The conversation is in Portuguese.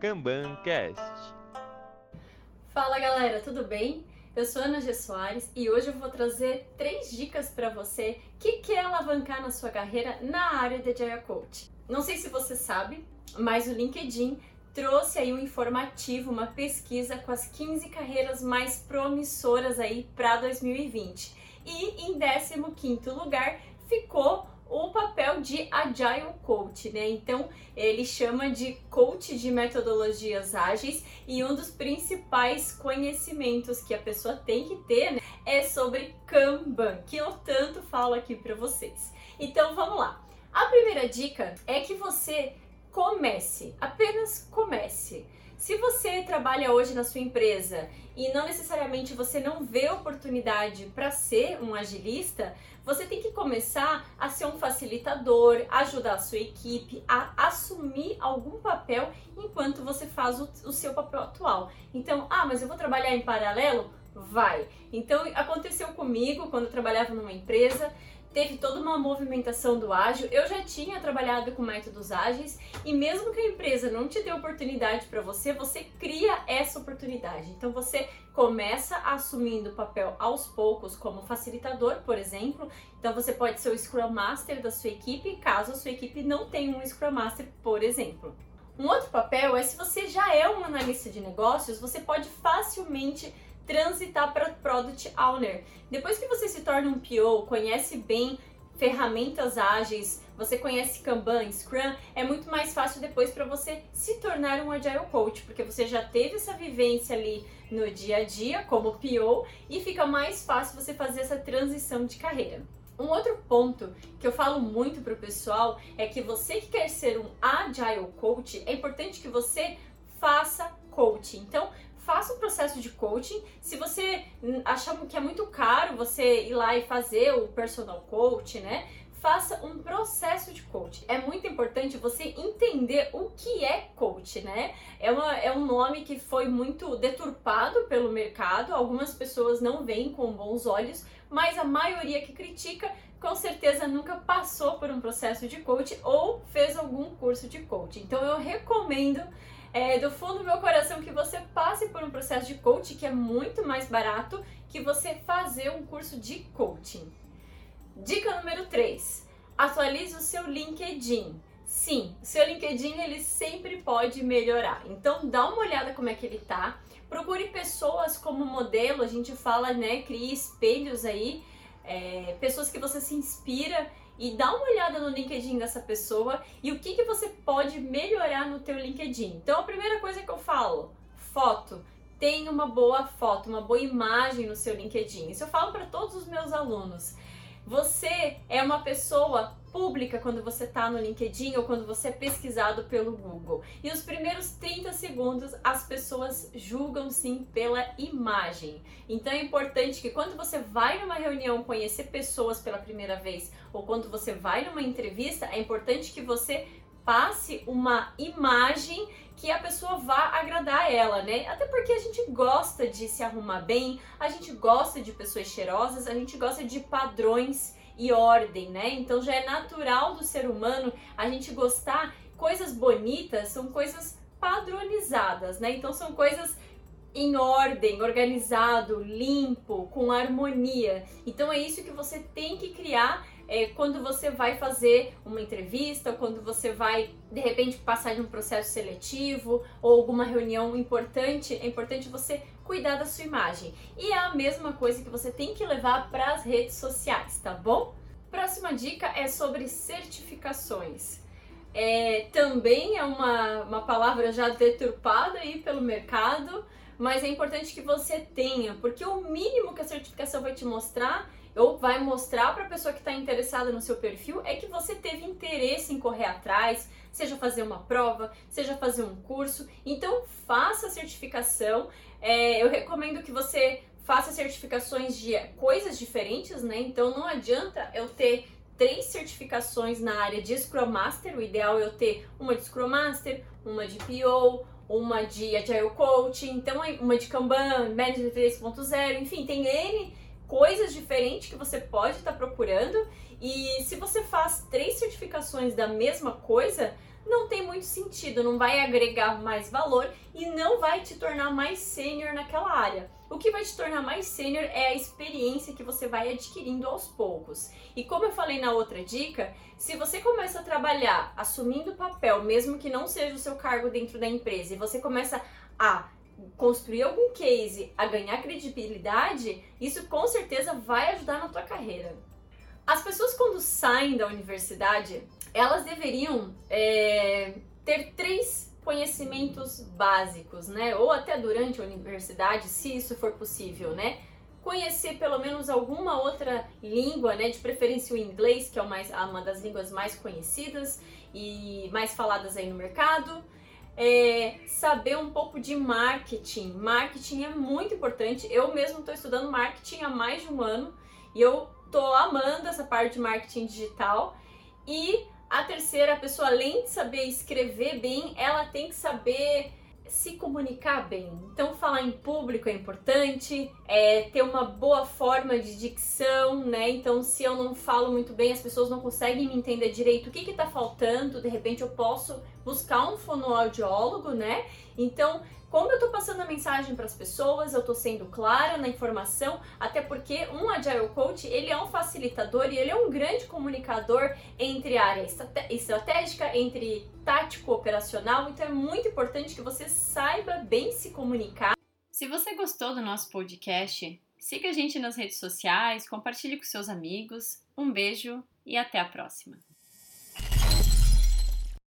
KanbanCast. Fala galera, tudo bem? Eu sou Ana G. Soares e hoje eu vou trazer três dicas para você que quer alavancar na sua carreira na área de Agile Coach. Não sei se você sabe, mas o LinkedIn trouxe aí um informativo, uma pesquisa com as 15 carreiras mais promissoras aí para 2020. E em 15º lugar ficou o papel de Agile Coach, né? Então ele chama de coach de metodologias ágeis e um dos principais conhecimentos que a pessoa tem que ter né, é sobre Kanban, que eu tanto falo aqui para vocês. Então vamos lá. A primeira dica é que você comece, apenas comece. Se você trabalha hoje na sua empresa e não necessariamente você não vê oportunidade para ser um agilista, você tem que começar a ser um facilitador, ajudar a sua equipe a assumir algum papel enquanto você faz o, o seu papel atual. Então, ah, mas eu vou trabalhar em paralelo? Vai. Então, aconteceu comigo quando eu trabalhava numa empresa teve toda uma movimentação do ágil. Eu já tinha trabalhado com métodos ágeis e mesmo que a empresa não te dê oportunidade para você, você cria essa oportunidade. Então você começa assumindo o papel aos poucos como facilitador, por exemplo. Então você pode ser o Scrum Master da sua equipe, caso a sua equipe não tenha um Scrum Master, por exemplo. Um outro papel é se você já é um analista de negócios, você pode facilmente transitar para Product Owner. Depois que você se torna um PO, conhece bem ferramentas ágeis, você conhece Kanban, Scrum, é muito mais fácil depois para você se tornar um Agile Coach, porque você já teve essa vivência ali no dia a dia como PO e fica mais fácil você fazer essa transição de carreira. Um outro ponto que eu falo muito para o pessoal é que você que quer ser um Agile Coach, é importante que você faça coaching. Então, faça um processo de coaching. Se você achar que é muito caro você ir lá e fazer o personal coach, né? Faça um processo de coaching. É muito importante você entender o que é coach, né? É, uma, é um nome que foi muito deturpado pelo mercado. Algumas pessoas não veem com bons olhos, mas a maioria que critica com certeza nunca passou por um processo de coaching ou fez algum curso de coaching. Então eu recomendo é, do fundo do meu coração que você passe por um processo de coaching que é muito mais barato que você fazer um curso de coaching. Dica número 3. Atualize o seu LinkedIn. Sim, seu LinkedIn ele sempre pode melhorar. Então dá uma olhada como é que ele tá. Procure pessoas como modelo, a gente fala, né, crie espelhos aí, é, pessoas que você se inspira e dá uma olhada no LinkedIn dessa pessoa e o que, que você pode melhorar no teu LinkedIn. Então a primeira coisa que eu falo, foto. Tenha uma boa foto, uma boa imagem no seu LinkedIn. Isso eu falo para todos os meus alunos. Você é uma pessoa pública quando você está no LinkedIn ou quando você é pesquisado pelo Google. E os primeiros 30 segundos as pessoas julgam sim pela imagem. Então é importante que quando você vai numa reunião conhecer pessoas pela primeira vez ou quando você vai numa entrevista, é importante que você passe uma imagem que a pessoa vá agradar ela, né? Até porque a gente gosta de se arrumar bem, a gente gosta de pessoas cheirosas, a gente gosta de padrões e ordem, né? Então já é natural do ser humano a gente gostar. Coisas bonitas são coisas padronizadas, né? Então são coisas em ordem, organizado, limpo, com harmonia. Então é isso que você tem que criar é, quando você vai fazer uma entrevista, quando você vai de repente passar de um processo seletivo ou alguma reunião importante, é importante você cuidar da sua imagem. E é a mesma coisa que você tem que levar para as redes sociais, tá bom? Próxima dica é sobre certificações. É, também é uma, uma palavra já deturpada aí pelo mercado, mas é importante que você tenha, porque o mínimo que a certificação vai te mostrar ou vai mostrar para a pessoa que está interessada no seu perfil é que você teve interesse em correr atrás, seja fazer uma prova, seja fazer um curso. Então faça a certificação. É, eu recomendo que você faça certificações de coisas diferentes, né? Então não adianta eu ter três certificações na área de Scrum Master. O ideal é eu ter uma de Scrum Master, uma de PO, uma de Agile Coaching, então uma de Kanban, Management 3.0, enfim, tem N coisas diferentes que você pode estar tá procurando. E se você faz três certificações da mesma coisa, não tem muito sentido, não vai agregar mais valor e não vai te tornar mais sênior naquela área. O que vai te tornar mais sênior é a experiência que você vai adquirindo aos poucos. E como eu falei na outra dica, se você começa a trabalhar assumindo papel, mesmo que não seja o seu cargo dentro da empresa, e você começa a construir algum case, a ganhar credibilidade, isso com certeza vai ajudar na tua carreira. As pessoas quando saem da universidade, elas deveriam é, ter três conhecimentos básicos, né? Ou até durante a universidade, se isso for possível, né? Conhecer pelo menos alguma outra língua, né? De preferência o inglês, que é uma das línguas mais conhecidas e mais faladas aí no mercado. É, saber um pouco de marketing. Marketing é muito importante. Eu mesmo estou estudando marketing há mais de um ano e eu tô amando essa parte de marketing digital. E a terceira, a pessoa além de saber escrever bem, ela tem que saber se comunicar bem. Então, falar em público é importante, é, ter uma boa forma de dicção, né? Então, se eu não falo muito bem, as pessoas não conseguem me entender direito o que que tá faltando, de repente eu posso buscar um fonoaudiólogo, né? Então, como eu estou passando a mensagem para as pessoas, eu estou sendo clara na informação, até porque um Agile Coach, ele é um facilitador e ele é um grande comunicador entre área estratégica, entre tático operacional, então é muito importante que você saiba bem se comunicar. Se você gostou do nosso podcast, siga a gente nas redes sociais, compartilhe com seus amigos. Um beijo e até a próxima.